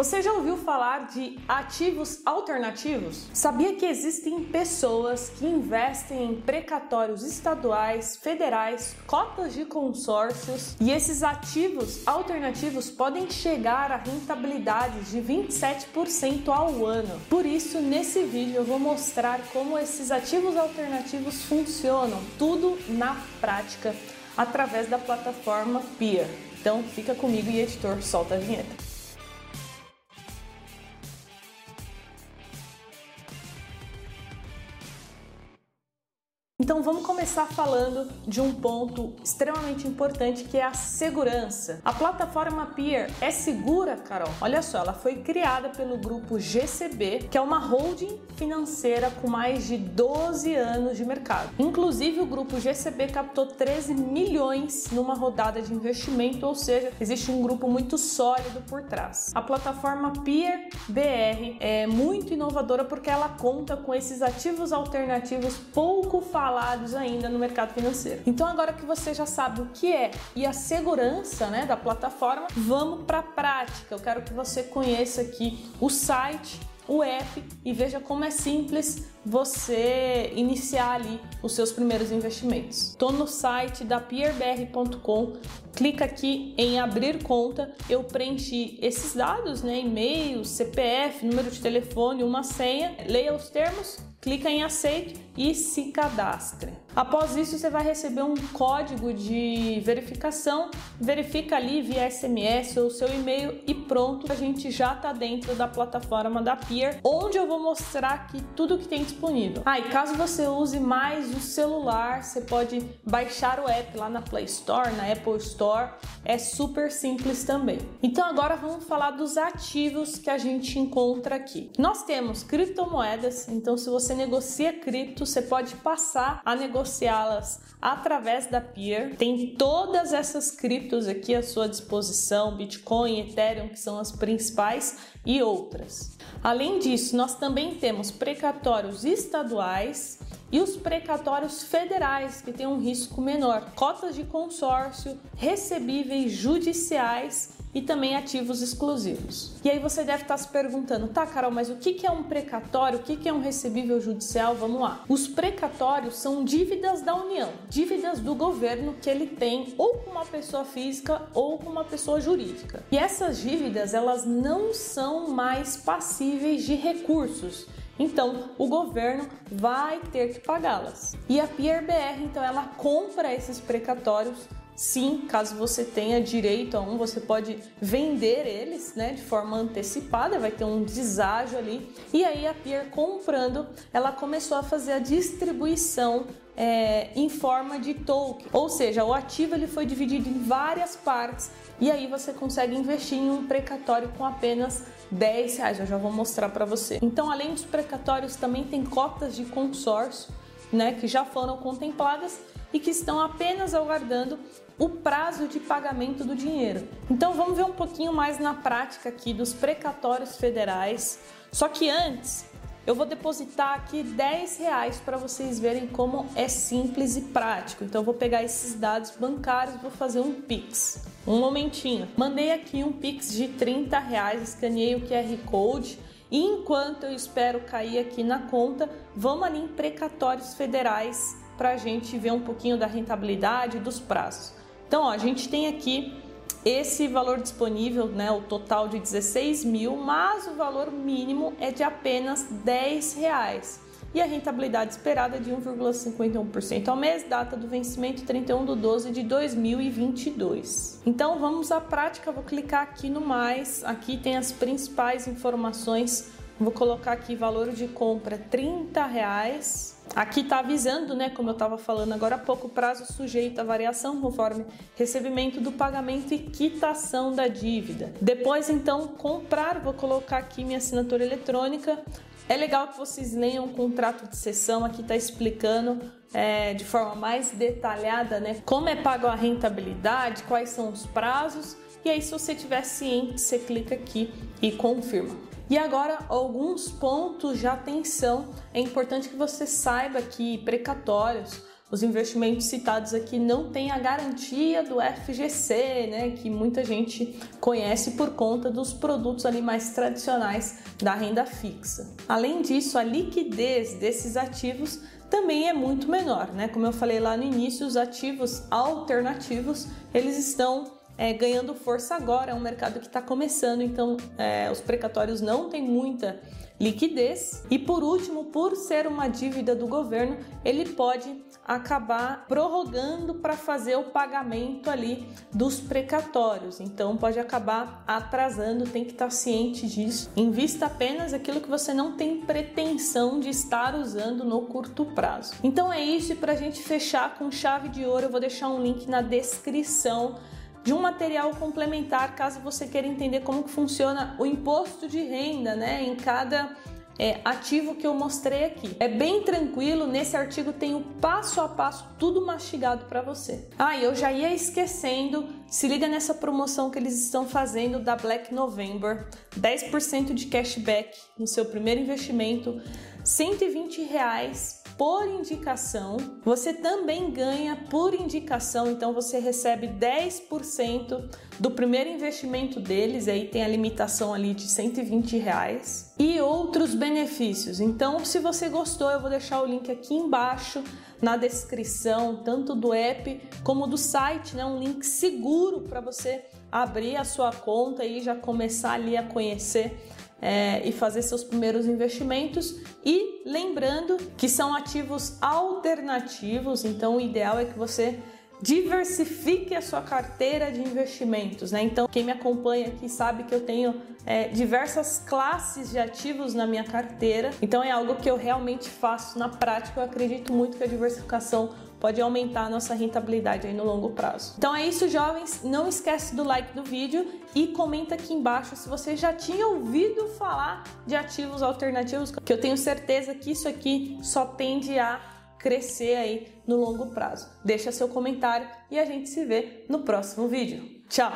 Você já ouviu falar de ativos alternativos? Sabia que existem pessoas que investem em precatórios estaduais, federais, cotas de consórcios e esses ativos alternativos podem chegar a rentabilidades de 27% ao ano. Por isso, nesse vídeo eu vou mostrar como esses ativos alternativos funcionam, tudo na prática, através da plataforma Peer. Então fica comigo e editor, solta a vinheta. Então vamos começar falando de um ponto extremamente importante que é a segurança. A plataforma Peer é segura, Carol? Olha só, ela foi criada pelo grupo GCB, que é uma holding financeira com mais de 12 anos de mercado. Inclusive o grupo GCB captou 13 milhões numa rodada de investimento, ou seja, existe um grupo muito sólido por trás. A plataforma Peer BR é muito inovadora porque ela conta com esses ativos alternativos pouco falados ainda no mercado financeiro. Então agora que você já sabe o que é e a segurança né, da plataforma, vamos para a prática. Eu quero que você conheça aqui o site o app e veja como é simples você iniciar ali os seus primeiros investimentos. Estou no site da peerbr.com, clica aqui em abrir conta, eu preenchi esses dados, né, e-mail, CPF, número de telefone, uma senha, leia os termos clica em aceito e se cadastre. Após isso, você vai receber um código de verificação, verifica ali via SMS ou seu e-mail e pronto, a gente já está dentro da plataforma da Peer, onde eu vou mostrar aqui tudo que tem disponível. Ah, e caso você use mais o celular, você pode baixar o app lá na Play Store, na Apple Store, é super simples também. Então agora vamos falar dos ativos que a gente encontra aqui. Nós temos criptomoedas, então se você negocia cripto, você pode passar a negociá-las através da Peer. Tem todas essas criptos aqui à sua disposição, Bitcoin, Ethereum, que são as principais e outras. Além disso, nós também temos precatórios estaduais e os precatórios federais, que têm um risco menor, cotas de consórcio, recebíveis judiciais e também ativos exclusivos. E aí você deve estar se perguntando, tá, Carol, mas o que é um precatório? O que é um recebível judicial? Vamos lá. Os precatórios são dívidas da União, dívidas do governo que ele tem ou com uma pessoa física ou com uma pessoa jurídica. E essas dívidas, elas não são mais passíveis de recursos. Então, o governo vai ter que pagá-las. E a PRBR, então, ela compra esses precatórios Sim, caso você tenha direito a um, você pode vender eles né, de forma antecipada, vai ter um deságio ali. E aí a Peer comprando, ela começou a fazer a distribuição é, em forma de token, ou seja, o ativo ele foi dividido em várias partes e aí você consegue investir em um precatório com apenas 10 reais. Eu já vou mostrar para você. Então, além dos precatórios, também tem cotas de consórcio, né, que já foram contempladas e que estão apenas aguardando o prazo de pagamento do dinheiro. Então vamos ver um pouquinho mais na prática aqui dos precatórios federais. Só que antes eu vou depositar aqui 10 reais para vocês verem como é simples e prático. Então eu vou pegar esses dados bancários vou fazer um Pix. Um momentinho. Mandei aqui um Pix de 30 reais, escaneei o QR Code. E enquanto eu espero cair aqui na conta, vamos ali em precatórios federais para a gente ver um pouquinho da rentabilidade dos prazos. Então, ó, a gente tem aqui esse valor disponível, né, o total de 16 mil, mas o valor mínimo é de apenas 10 reais. E a rentabilidade esperada é de 1,51% ao mês, data do vencimento 31 de 12 de 2022. Então vamos à prática, vou clicar aqui no mais, aqui tem as principais informações, vou colocar aqui valor de compra 30 reais, Aqui está avisando, né, como eu estava falando agora há pouco, prazo sujeito à variação conforme recebimento do pagamento e quitação da dívida. Depois, então, comprar, vou colocar aqui minha assinatura eletrônica. É legal que vocês leiam o contrato de sessão, aqui está explicando é, de forma mais detalhada, né, como é pago a rentabilidade, quais são os prazos. E aí, se você tiver ciente, você clica aqui e confirma. E agora, alguns pontos de atenção. É importante que você saiba que precatórios os investimentos citados aqui não têm a garantia do FGC, né, que muita gente conhece por conta dos produtos ali mais tradicionais da renda fixa. Além disso, a liquidez desses ativos também é muito menor, né? Como eu falei lá no início, os ativos alternativos eles estão é, ganhando força agora, é um mercado que está começando, então é, os precatórios não têm muita liquidez. E por último, por ser uma dívida do governo, ele pode acabar prorrogando para fazer o pagamento ali dos precatórios. Então pode acabar atrasando, tem que estar ciente disso. Invista apenas aquilo que você não tem pretensão de estar usando no curto prazo. Então é isso e para a gente fechar com chave de ouro, eu vou deixar um link na descrição de um material complementar, caso você queira entender como que funciona o imposto de renda, né, em cada é, ativo que eu mostrei aqui. É bem tranquilo, nesse artigo tem o passo a passo tudo mastigado para você. Ah, e eu já ia esquecendo, se liga nessa promoção que eles estão fazendo da Black November, 10% de cashback no seu primeiro investimento, 120 reais por indicação. Você também ganha por indicação, então você recebe 10% do primeiro investimento deles, aí tem a limitação ali de 120 reais. E outros benefícios. Então, se você gostou, eu vou deixar o link aqui embaixo na descrição, tanto do app como do site, né? Um link seguro para você abrir a sua conta e já começar ali a conhecer é, e fazer seus primeiros investimentos. Lembrando que são ativos alternativos, então o ideal é que você diversifique a sua carteira de investimentos, né? Então, quem me acompanha aqui sabe que eu tenho é, diversas classes de ativos na minha carteira, então é algo que eu realmente faço na prática. Eu acredito muito que a diversificação pode aumentar a nossa rentabilidade aí no longo prazo. Então é isso, jovens. Não esquece do like do vídeo e comenta aqui embaixo se você já tinha ouvido falar de ativos alternativos, que eu tenho certeza que isso aqui só tende a crescer aí no longo prazo. Deixa seu comentário e a gente se vê no próximo vídeo. Tchau!